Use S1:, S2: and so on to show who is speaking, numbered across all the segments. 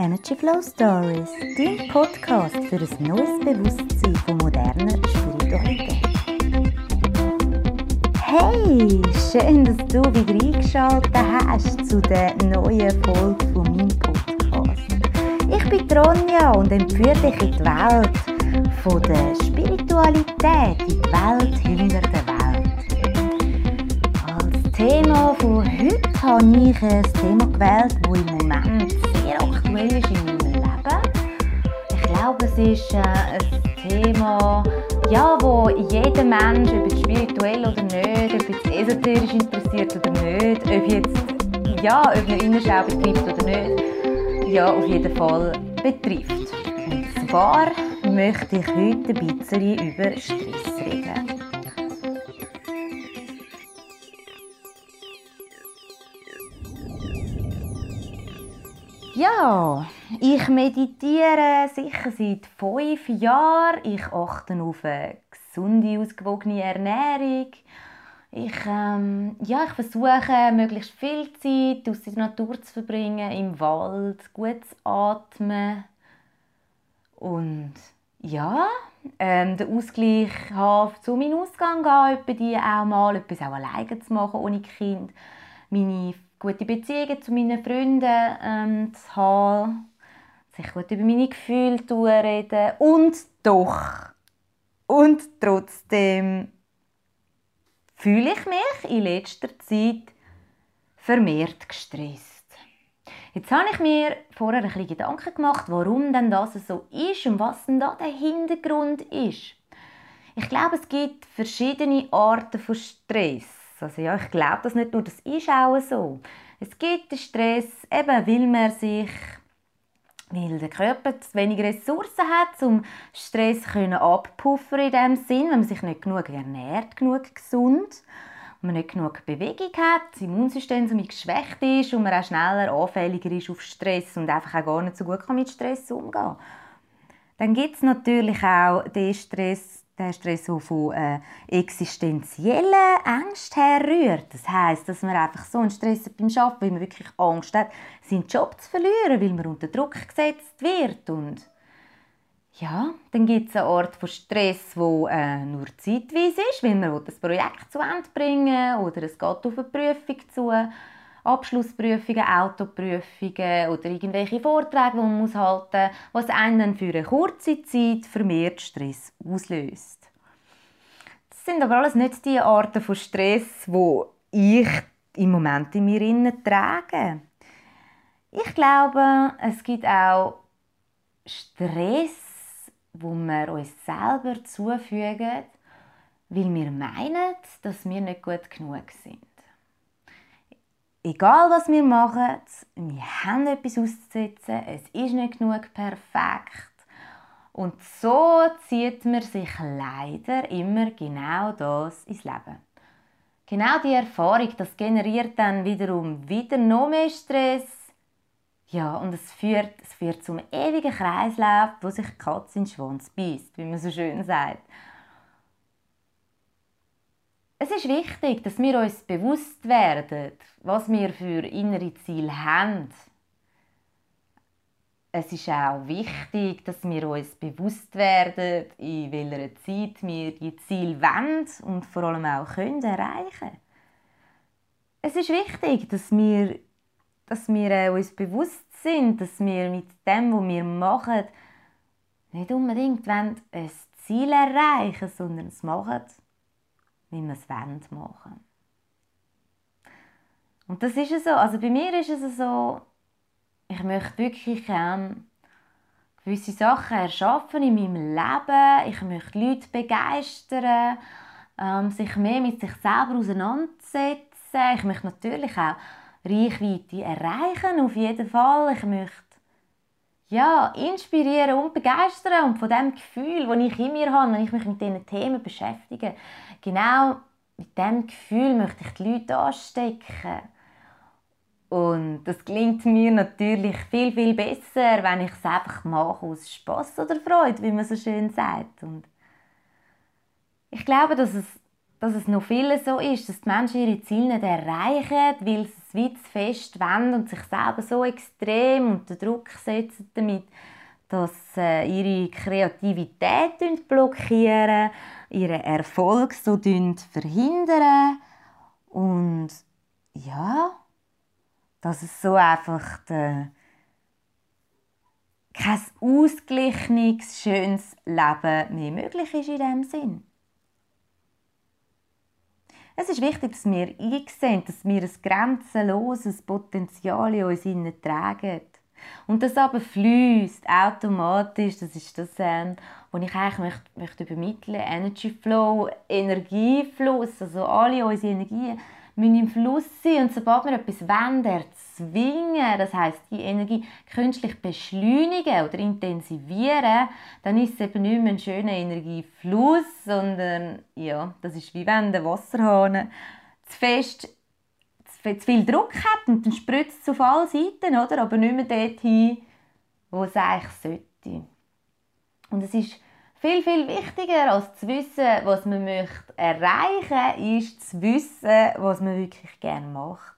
S1: Energy Flow Stories, dein Podcast für ein neues Bewusstsein von moderner Spiritualität. Hey, schön, dass du wieder eingeschaltet hast zu der neuen Folge von meinem Podcast. Ich bin Ronja und empfehle dich in die Welt von der Spiritualität, in die Welt hinter der Welt. Als Thema von heute habe ich ein Thema gewählt, das im Moment ist in meinem Leben. Ich glaube, es ist äh, ein Thema, ja, wo jeder Mensch, ob jetzt spirituell oder nicht, ob jetzt esoterisch interessiert oder nicht, ob jetzt, ja, ob eine Innenschau betrifft oder nicht, ja, auf jeden Fall betrifft. Und zwar möchte ich heute ein bisschen über Stress Ja, ich meditiere sicher seit fünf Jahren. Ich achte auf eine gesunde, ausgewogene Ernährung. Ich, ähm, ja, ich versuche, möglichst viel Zeit aus der Natur zu verbringen, im Wald, gut zu atmen. Und ja, ähm, den Ausgleich haben zu meinem Ausgang gehen, die auch mal etwas auch alleine zu machen, ohne Kind. Meine gute Beziehungen zu meinen Freunden ähm, zu haben, sich gut über meine Gefühle zu reden und doch und trotzdem fühle ich mich in letzter Zeit vermehrt gestresst. Jetzt habe ich mir vorher ein bisschen Gedanken gemacht, warum denn das so ist und was denn da der Hintergrund ist. Ich glaube, es gibt verschiedene Arten von Stress. Also ja, ich glaube das nicht nur, das ist auch so. Es gibt den Stress, eben weil man sich weil der Körper zu wenig Ressourcen hat, um Stress abpuffern in dem Sinn, wenn man sich nicht genug ernährt, genug gesund, und man nicht genug Bewegung hat, das Immunsystem so geschwächt ist und man auch schneller anfälliger ist auf Stress und einfach auch gar nicht so gut mit Stress umgehen kann. Dann gibt es natürlich auch den Stress, der Stress, der von äh, existenziellen Ängsten herrührt. Das heißt, dass man einfach so einen Stress hat beim Arbeiten, weil man wirklich Angst hat, seinen Job zu verlieren, weil man unter Druck gesetzt wird. Und ja, dann gibt es eine Art von Stress, der äh, nur zeitweise ist, weil man das Projekt zu Ende bringen oder es geht auf eine Prüfung zu. Abschlussprüfungen, Autoprüfungen oder irgendwelche Vorträge, die man muss halten muss, was einen für eine kurze Zeit vermehrt Stress auslöst. Das sind aber alles nicht die Arten von Stress, wo ich im Moment in mir innen trage. Ich glaube, es gibt auch Stress, wo wir uns selber zufügen, weil wir meinen, dass wir nicht gut genug sind egal was wir machen, wir haben etwas auszusetzen, es ist nicht genug perfekt. Und so zieht man sich leider immer genau das ins Leben. Genau die Erfahrung, das generiert dann wiederum wieder noch mehr Stress. Ja, und es führt, es führt zum ewigen Kreislauf, wo sich die Katze in den Schwanz beißt, wie man so schön sagt. Es ist wichtig, dass wir uns bewusst werden, was wir für innere Ziele haben. Es ist auch wichtig, dass wir uns bewusst werden, in welcher Zeit wir die Ziele wollen und vor allem auch können erreichen Es ist wichtig, dass wir, dass wir uns bewusst sind, dass wir mit dem, was wir machen, nicht unbedingt ein Ziel erreichen sondern es machen, wie wir es machen wollen. Und das ist es so. Also bei mir ist es so, ich möchte wirklich ähm, gewisse Sachen erschaffen in meinem Leben. Ich möchte Leute begeistern, ähm, sich mehr mit sich selber auseinandersetzen. Ich möchte natürlich auch Reichweite erreichen, auf jeden Fall. Ich möchte ja, inspirieren und begeistern und von dem Gefühl, das ich in mir habe, wenn ich mich mit diesen Themen beschäftige, genau mit diesem Gefühl möchte ich die Leute anstecken. Und das gelingt mir natürlich viel, viel besser, wenn ich es einfach mache aus Spaß oder Freude, wie man so schön sagt. Und ich glaube, dass es dass es noch viele so ist, dass die Menschen ihre Ziele nicht erreichen, weil sie es weit fest wollen und sich selber so extrem unter Druck setzen damit, dass äh, ihre Kreativität blockieren, ihren Erfolg so verhindern und ja, dass es so einfach der, kein ausgeglichenes, schönes Leben mehr möglich ist in diesem Sinn. Es ist wichtig, dass wir einsehen, dass wir ein grenzenloses Potenzial in uns tragen. Und das aber fließt automatisch, das ist das, ähm, was ich eigentlich möchte, möchte übermitteln Energy Flow, Energiefluss, also alle unsere Energien müssen im Fluss sein und sobald wir etwas wollen, erzwingen, das heißt die Energie künstlich beschleunigen oder intensivieren, dann ist es eben nicht mehr ein schöner Energiefluss, sondern ja, das ist wie wenn der Wasserhahn zu fest zu viel Druck hat und dann spritzt es auf alle Seiten, oder? aber nicht mehr dorthin, wo es eigentlich sollte. Und es ist viel, viel wichtiger, als zu wissen, was man möchte erreichen ist zu wissen, was man wirklich gerne macht.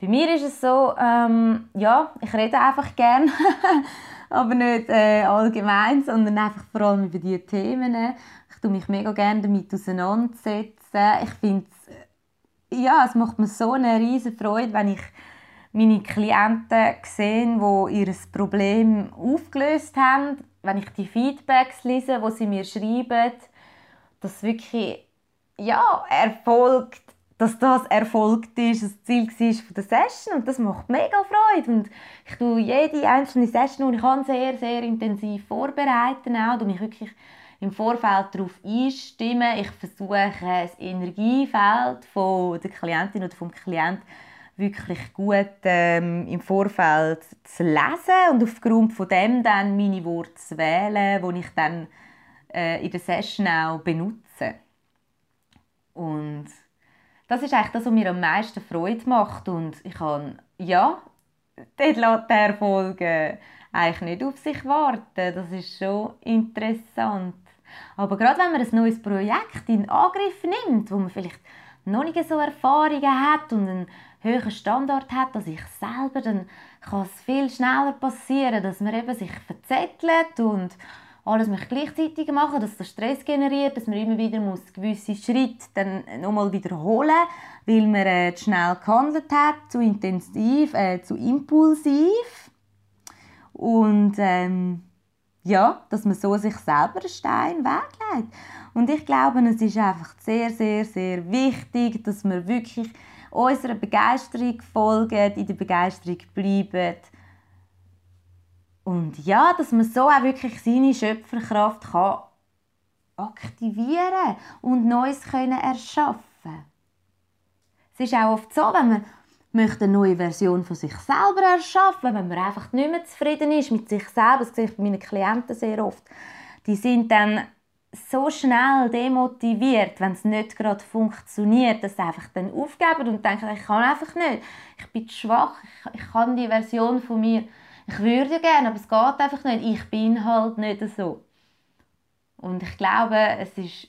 S1: Bei mir ist es so, ähm, ja, ich rede einfach gerne, aber nicht äh, allgemein, sondern einfach vor allem über diese Themen. Ich tue mich mega gerne damit auseinandersetzen. Ich finde ja, es macht mir so eine riesige Freude, wenn ich meine Klienten sehe, die ihr Problem aufgelöst haben, wenn ich die Feedbacks lese, wo sie mir schreiben, dass wirklich ja, erfolgt, dass das erfolgt ist, das Ziel war von der Session und das macht mega Freude und ich tue jede einzelne Session, die ich kann, sehr, sehr intensiv vorbereiten auch, und mich wirklich im Vorfeld darauf einstimmen. Ich versuche das Energiefeld von der Klientin oder vom Klienten wirklich gut ähm, im Vorfeld zu lesen und aufgrund von dem dann meine Worte zu wählen, die ich dann äh, in der Session auch benutze. Und das ist eigentlich das, was mir am meisten Freude macht und ich kann, ja, dort lässt der Erfolg eigentlich nicht auf sich warten. Das ist schon interessant. Aber gerade wenn man ein neues Projekt in Angriff nimmt, wo man vielleicht noch nicht so Erfahrungen hat und einen höheren Standard hat als ich selber, dann kann es viel schneller passieren, dass man eben sich verzettelt und alles möchte gleichzeitig machen, dass das Stress generiert, dass man immer wieder muss gewisse Schritte dann nochmal wiederholen, weil man äh, zu schnell gehandelt hat, zu intensiv, äh, zu impulsiv und ähm, ja, dass man so sich selber einen Stein weglegt. Und ich glaube, es ist einfach sehr, sehr, sehr wichtig, dass wir wirklich unserer Begeisterung folgen, in der Begeisterung bleiben. Und ja, dass man so auch wirklich seine Schöpferkraft kann aktivieren und Neues können erschaffen. Es ist auch oft so, wenn man möchte eine neue Version von sich selber erschaffen, wenn man einfach nicht mehr zufrieden ist mit sich selber. Das sehe ich bei meinen Klienten sehr oft. Die sind dann so schnell demotiviert, wenn es nicht gerade funktioniert, dass sie einfach dann aufgeben und denken, ich kann einfach nicht, ich bin zu schwach, ich, ich kann die Version von mir, ich würde ja gerne, aber es geht einfach nicht, ich bin halt nicht so. Und ich glaube, es ist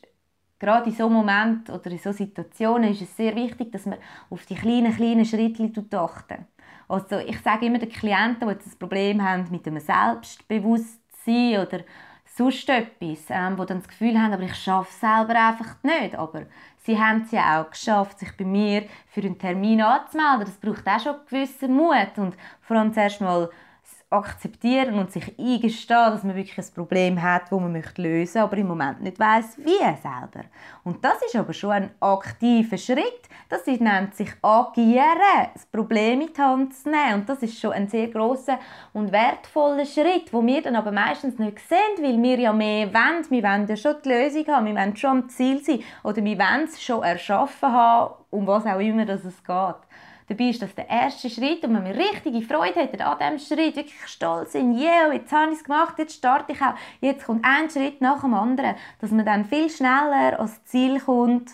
S1: gerade in so Moment oder in so Situationen ist es sehr wichtig, dass man auf die kleinen, kleinen Schritte achten. Also ich sage immer den Klienten, die das Problem haben mit einem Selbstbewusstsein oder sonst etwas, ähm, die dann das Gefühl haben, aber ich schaffe selber einfach nicht. Aber sie haben es ja auch geschafft, sich bei mir für einen Termin anzumelden. Das braucht auch schon gewissen Mut und vor allem zuerst mal akzeptieren und sich eingestehen, dass man wirklich ein Problem hat, das man möchte lösen aber im Moment nicht weiß, wie selber. Und das ist aber schon ein aktiver Schritt. Das nennt sich agieren, das Problem in die Hand zu nehmen. Und das ist schon ein sehr großer und wertvoller Schritt, wo wir dann aber meistens nicht sehen, weil wir ja mehr wollen. Wir wollen ja schon die Lösung haben, wir wollen schon am Ziel sein oder wir wollen es schon erschaffen haben, um was auch immer es geht. Dabei ist das der erste Schritt und wenn wir richtige Freude hätten an diesem Schritt, wirklich stolz sind, yeah, jetzt habe ich es gemacht, jetzt starte ich auch, jetzt kommt ein Schritt nach dem anderen, dass man dann viel schneller ans Ziel kommt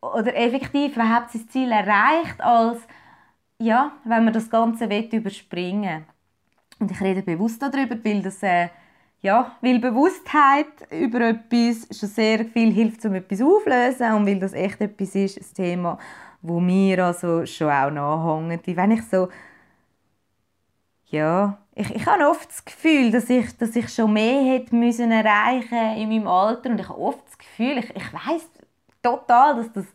S1: oder effektiv überhaupt sein Ziel erreicht, als ja, wenn man das Ganze will, überspringen. Und ich rede bewusst darüber, weil das äh, ja, weil Bewusstheit über etwas schon sehr viel hilft, um etwas aufzulösen und weil das echt etwas ist, ein Thema, wo mir also schon auch nachhängt. Wie wenn ich so, ja, ich, ich habe oft das Gefühl, dass ich, dass ich schon mehr hätte müssen erreichen in meinem Alter. Und ich habe oft das Gefühl, ich, ich weiß total, dass das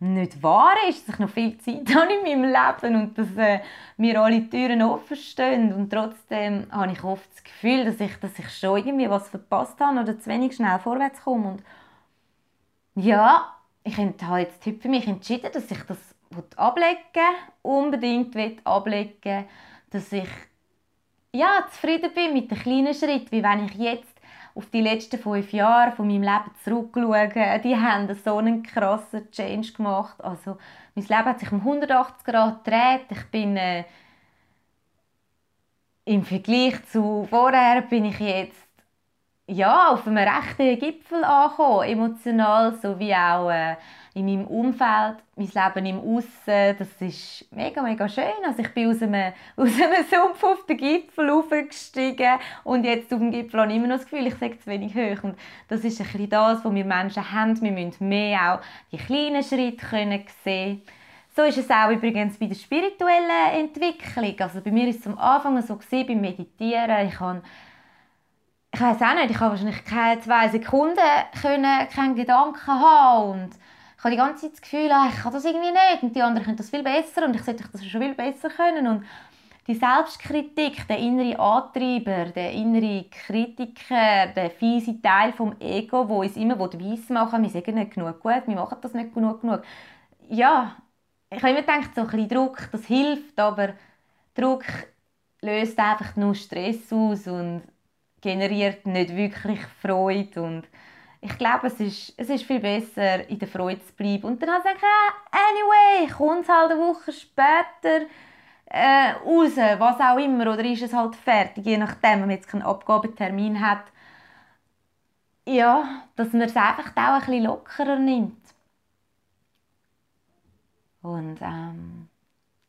S1: nicht wahr ist, dass ich noch viel Zeit habe in meinem Leben und dass äh, mir alle Türen offen stehen. Und trotzdem habe ich oft das Gefühl, dass ich, dass ich schon irgendwie was verpasst habe oder zu wenig schnell vorwärts komme. Und ja, ich habe jetzt heute für mich entschieden, dass ich das ablegen unbedingt ablegen dass ich ja, zufrieden bin mit den kleinen Schritten, wie wenn ich jetzt auf die letzten fünf Jahre von meinem Leben zurückschaue, die haben so einen krassen Change gemacht. Also, mein Leben hat sich um 180 Grad gedreht. Ich bin äh, im Vergleich zu vorher bin ich jetzt ja, auf einem rechten Gipfel angekommen, emotional sowie auch äh, in meinem Umfeld, mein Leben im Aussen, das ist mega, mega schön. Also ich bin aus einem, aus einem Sumpf auf den Gipfel aufgestiegen und jetzt auf dem Gipfel habe ich immer noch das Gefühl, ich sage zu wenig hoch. Und das ist ein bisschen das, was wir Menschen haben. Wir müssen mehr auch die kleinen Schritte können sehen so ist es auch übrigens bei der spirituellen Entwicklung. Also bei mir war es am Anfang so beim Meditieren. Ich habe ich weiß auch nicht, ich habe wahrscheinlich keine zwei Sekunden können, keinen Gedanken haben und ich habe die ganze Zeit das Gefühl, ah, ich kann das irgendwie nicht und die anderen können das viel besser und ich sollte das schon viel besser können und die Selbstkritik, der innere Antreiber, der innere Kritiker, der fiese Teil vom Ego, wo uns immer weiss machen wir sagen nicht genug gut, wir machen das nicht genug genug. Ja, ich habe immer gedacht, so ein bisschen Druck, das hilft, aber Druck löst einfach nur Stress aus und generiert nicht wirklich Freude und ich glaube, es ist, es ist viel besser, in der Freude zu bleiben. Und dann habe ich gedacht, anyway, kommt es halt eine Woche später äh, raus, was auch immer, oder ist es halt fertig, je nachdem, wenn man jetzt keinen Abgabetermin hat. Ja, dass man es einfach auch ein bisschen lockerer nimmt. Und ähm,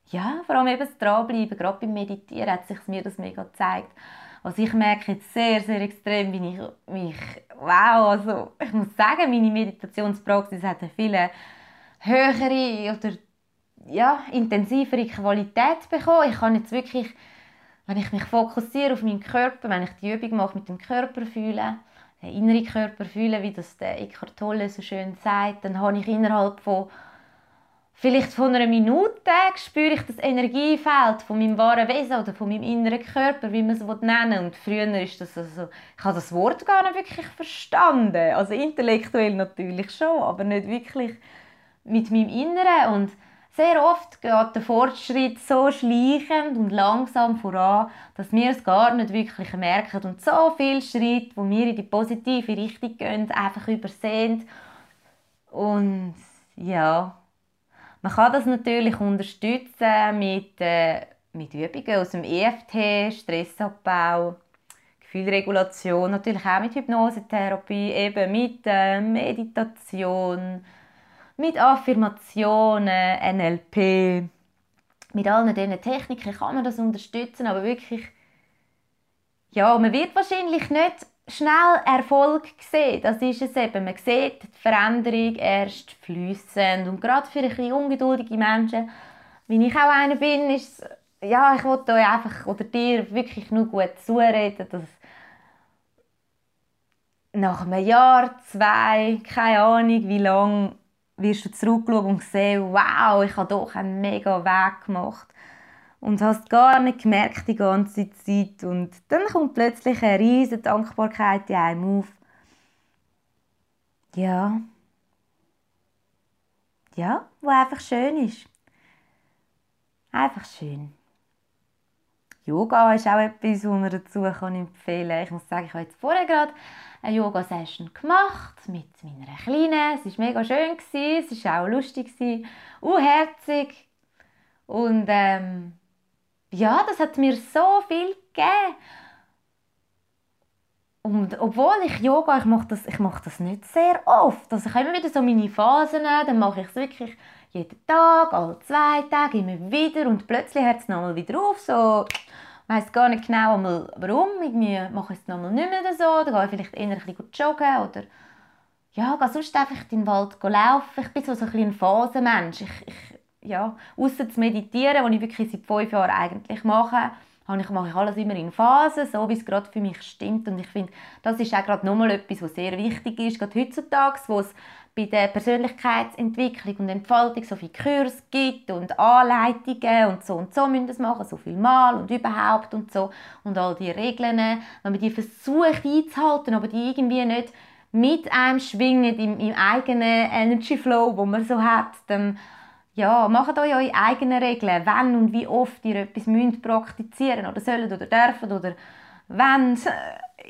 S1: ja, vor allem eben das Dranbleiben, gerade beim Meditieren hat sich mir das mega gezeigt. Also ich merke jetzt sehr, sehr extrem, wie ich mich, wow, also ich muss sagen, meine Meditationspraxis hat eine viel höhere oder ja, intensivere Qualität bekommen. Ich kann jetzt wirklich, wenn ich mich fokussiere auf meinen Körper, wenn ich die Übung mache mit dem Körper fühlen, den inneren Körper fühlen, wie das der Eckhart Tolle so schön sagt, dann habe ich innerhalb von Vielleicht von einer Minute spüre ich das Energiefeld von meinem wahren Wesen oder von meinem inneren Körper, wie man es nennen will. Und früher ist das also, ich habe das Wort gar nicht wirklich verstanden. Also intellektuell natürlich schon, aber nicht wirklich mit meinem Inneren. Und sehr oft geht der Fortschritt so schleichend und langsam voran, dass wir es gar nicht wirklich merken und so viele Schritte, wo wir in die positive Richtung gehen, einfach übersehen. Und ja, man kann das natürlich unterstützen mit, äh, mit Übungen aus dem EFT, Stressabbau, Gefühlregulation, natürlich auch mit Hypnosetherapie, eben mit äh, Meditation, mit Affirmationen, NLP. Mit allen diesen Techniken kann man das unterstützen, aber wirklich, ja, man wird wahrscheinlich nicht schnell Erfolg sehen. Das ist es eben. Man sieht die Veränderung erst fließend. Und gerade für ein bisschen ungeduldige Menschen, wie ich auch einer bin, ist ja, ich wollte euch einfach oder dir wirklich nur gut zureden, dass nach einem Jahr, zwei, keine Ahnung wie lange, wirst du zurückschauen und sehen, wow, ich habe doch einen mega Weg gemacht und hast gar nicht gemerkt die ganze Zeit und dann kommt plötzlich eine riesige Dankbarkeit in einem auf. Ja. Ja, wo einfach schön ist. Einfach schön. Yoga ist auch etwas, was man dazu kann empfehlen kann. Ich muss sagen, ich habe jetzt vorher gerade eine Yoga-Session gemacht mit meiner Kleinen. Es war mega schön, es war auch lustig, unherzig. Und ähm, ja, das hat mir so viel gegeben. Und obwohl ich Yoga, ich mache das, ich mache das nicht sehr oft. Also ich habe immer wieder so meine Phasen, dann mache ich es wirklich jeden Tag, alle zwei Tage, immer wieder und plötzlich hört es nochmal wieder auf, so weiss gar nicht genau, warum. Irgendwie mache ich es nochmal nicht mehr so. Dann gehe ich vielleicht eher ein bisschen joggen oder ja, gehe sonst einfach in den Wald laufen. Ich bin so, ein, ein Phasenmensch. Ich, ich, ja, ausser zu meditieren, was ich wirklich seit fünf Jahren eigentlich mache, ich, mache ich alles immer in Phasen, so wie es gerade für mich stimmt. Und ich finde, das ist auch gerade nochmal etwas, was sehr wichtig ist, gerade heutzutage, wo es bei der Persönlichkeitsentwicklung und Entfaltung so viele Kurse gibt und Anleitungen und so und so müssen das machen, so viel Mal und überhaupt und so und all die Regeln, wenn man die versucht einzuhalten, aber die irgendwie nicht mit einem schwingen im, im eigenen Energy Flow, wo man so hat, dann ja, macht euch eure eigenen Regeln, wann und wie oft ihr etwas müsst praktizieren oder sollen oder dürfen oder wenn.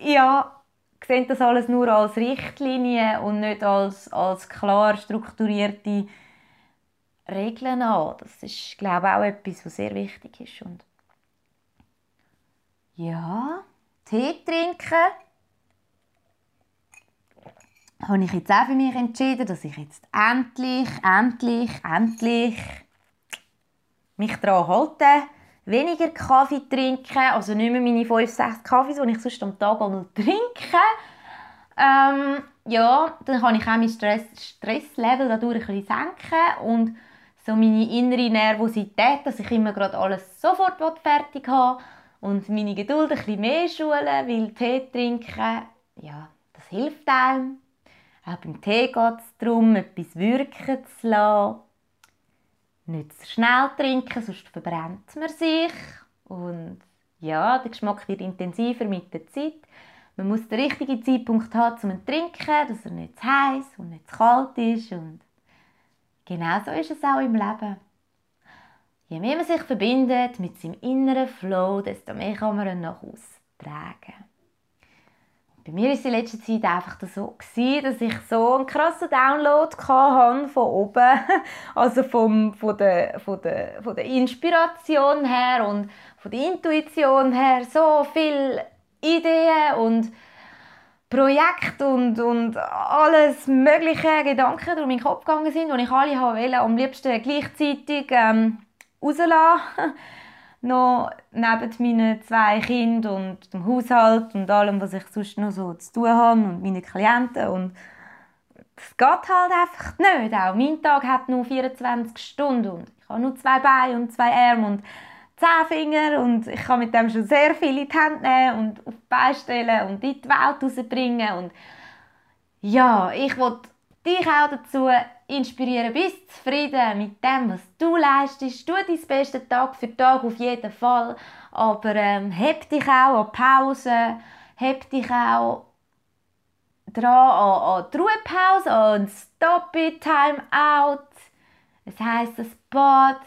S1: Ja, seht das alles nur als Richtlinie und nicht als, als klar strukturierte Regeln an. Das ist, glaube ich, auch etwas, was sehr wichtig ist. Und ja, Tee trinken habe ich jetzt auch für mich entschieden, dass ich jetzt endlich, endlich, endlich mich daran halte, weniger Kaffee trinken, also nicht mehr meine 5, 6 Kaffees, die ich sonst am Tag einmal trinke. Ähm, ja, dann kann ich auch mein Stress, Stresslevel dadurch ein bisschen senken und so meine innere Nervosität, dass ich immer gerade alles sofort fertig habe und meine Geduld ein bisschen mehr schulen, weil Tee trinken, ja, das hilft einem. Auch beim Tee geht es darum, etwas wirken zu lassen. Nicht zu schnell trinken, sonst verbrennt man sich. Und ja, der Geschmack wird intensiver mit der Zeit. Man muss den richtigen Zeitpunkt haben, um zu trinken, dass er nicht zu heiß und nicht zu kalt ist. Und genau so ist es auch im Leben. Je mehr man sich verbindet mit seinem inneren Flow, desto mehr kann man ihn nach außen tragen. Bei mir war es in letzter Zeit einfach so, dass ich so einen krassen Download hatte von oben. Also vom, von, der, von, der, von der Inspiration her und von der Intuition her. So viele Ideen und Projekte und, und alles mögliche Gedanken durch meinen Kopf gegangen sind, die ich alle wollte, am liebsten gleichzeitig ähm, rauslassen noch neben meinen zwei Kindern und dem Haushalt und allem, was ich sonst noch so zu tun habe und meine Klienten und das geht halt einfach nicht. Auch mein Tag hat nur 24 Stunden und ich habe nur zwei Beine und zwei Arme und zehn Finger und ich kann mit dem schon sehr viel in die Hände nehmen und auf die Beine stellen und in die Welt rausbringen und ja, ich wollte dich auch dazu inspirieren. Bist zufrieden mit dem, was du leistest. Tu dein Bestes Tag für Tag auf jeden Fall. Aber ähm, heb dich auch an Pause. Heb dich auch dran an, an die Ruhepause, an Stop it, Time out. Es heisst das Bad.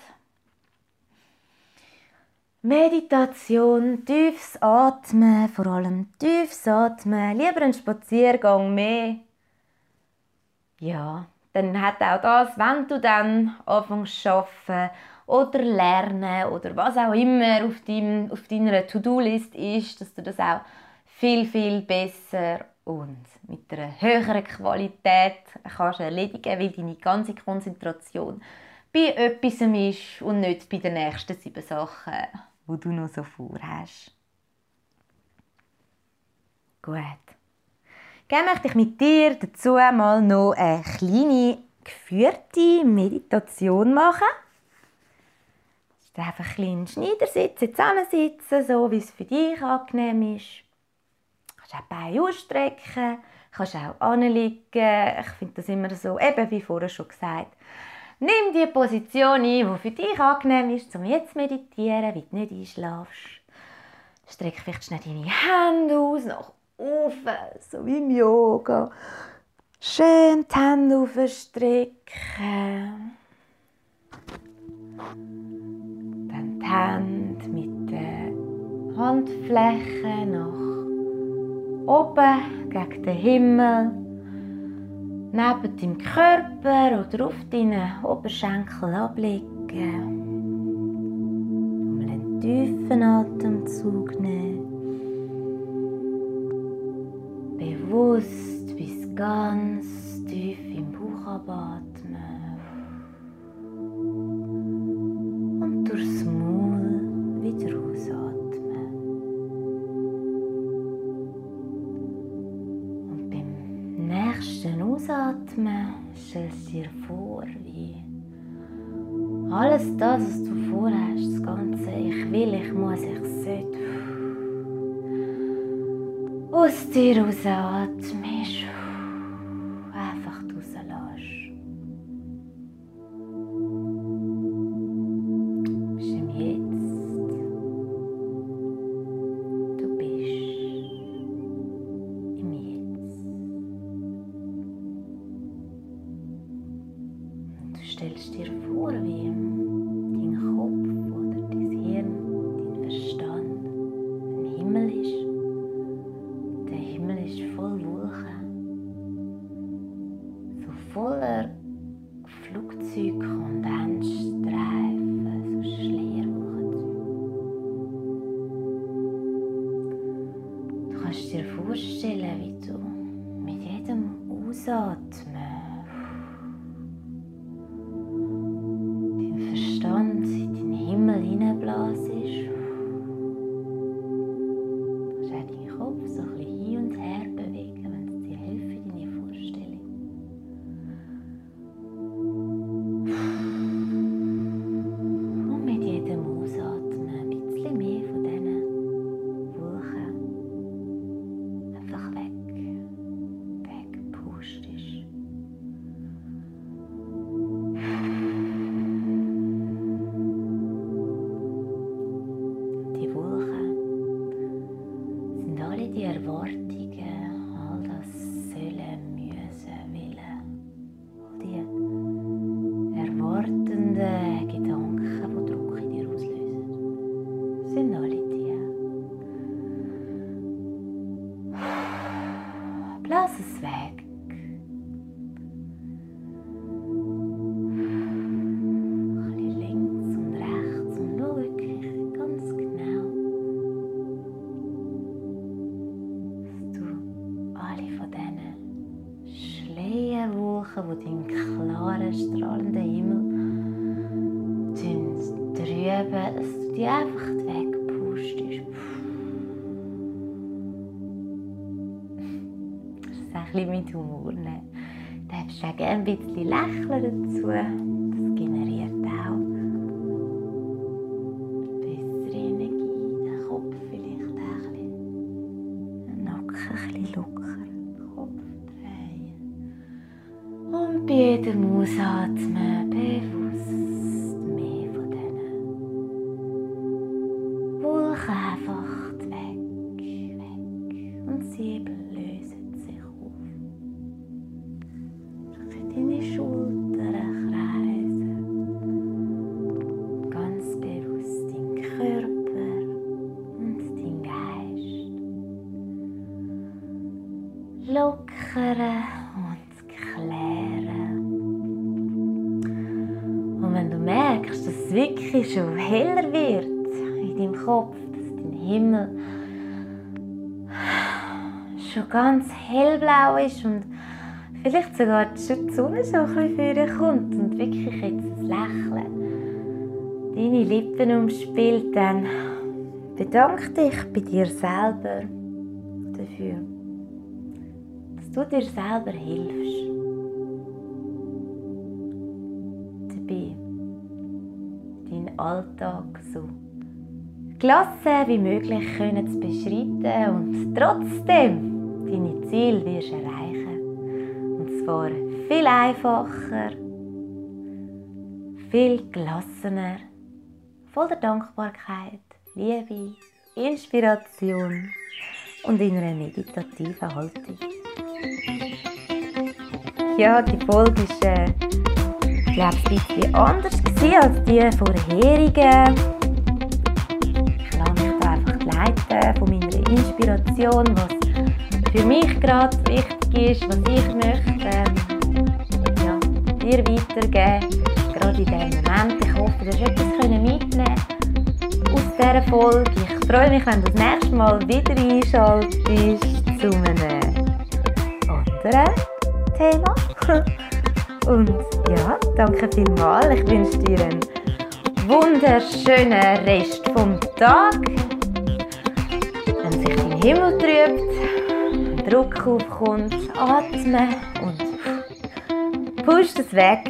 S1: Meditation, tiefes Atmen, vor allem tiefes Atmen, lieber einen Spaziergang mehr ja, dann hat auch das, wenn du dann anfängst arbeiten oder lernen oder was auch immer auf, deinem, auf deiner To-Do-List ist, dass du das auch viel, viel besser und mit einer höheren Qualität kannst erledigen, weil deine ganze Konzentration bei etwas ist und nicht bei den nächsten sieben Sachen, die du noch so vorhast. Gut. Gerne möchte ich mit dir dazu mal noch eine kleine geführte Meditation machen. Das ist einfach ein bisschen Schneidersitzen, zusammensitzen, so wie es für dich angenehm ist. Du kannst auch die Beine ausstrecken, kannst auch anliegen. Ich finde das immer so, eben wie vorher schon gesagt. Nimm die Position ein, die für dich angenehm ist, um jetzt zu meditieren, wie du nicht einschlafst. Streck vielleicht schnell deine Hände aus, nach auf, so wie im Yoga. Schön die Hände aufstrecken. Dann die Hände mit den Handflächen nach oben gegen den Himmel. Neben deinem Körper oder auf deinen Oberschenkel ablegen. einen tiefen Atemzug nehmen. bewusst bis ganz tief im Bauch abatmen. Und durchs Maul wieder ausatmen. Und beim nächsten Ausatmen stellst du dir vor, wie alles das, was du vorhast, das Ganze, ich will, ich muss, ich sollte, aus dir ausatmest, einfach rauslässt. Du bist im Jetzt. Du bist im Jetzt. Und du stellst dir vor, wie dein ein bisschen lächeln dazu. Das generiert auch bessere Energie. Der Kopf vielleicht auch ein bisschen. Den Nacken ein bisschen locker. Den Kopf drehen. Und bei jedem Ausatmen bewusst mehr von diesen Wolken einfach weg, weg. Und sie ganz hellblau ist und vielleicht sogar schon die Sonne so ein bisschen vorkommt und wirklich jetzt ein Lächeln deine Lippen umspielt, dann bedank dich bei dir selber dafür, dass du dir selber hilfst. Dabei deinen Alltag so gelassen wie möglich können zu beschreiten und trotzdem deine Ziele wirst. Und zwar viel einfacher, viel gelassener, voller Dankbarkeit, Liebe, Inspiration und in einer meditativen Haltung. Ja, die Folge ist, äh, glaube ein bisschen anders gewesen als die vorherigen. Ich lasse mich da einfach leiten von meiner Inspiration, was für mich gerade wichtig ist, was ich möchte ähm, ja, dir weitergeben, gerade in diesem Moment. Ich hoffe, du hast etwas mitnehmen aus dieser Folge. Ich freue mich, wenn du das nächste Mal wieder einschaltest zu einem anderen Thema. Und ja, danke vielmals. Ich wünsche dir einen wunderschönen Rest vom Tag. Wenn sich dein Himmel trübt, Druck aufkommt, atmen und pusht es weg.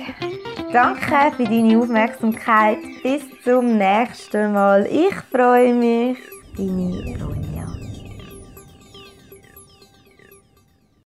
S1: Danke für deine Aufmerksamkeit. Bis zum nächsten Mal. Ich freue mich. Deine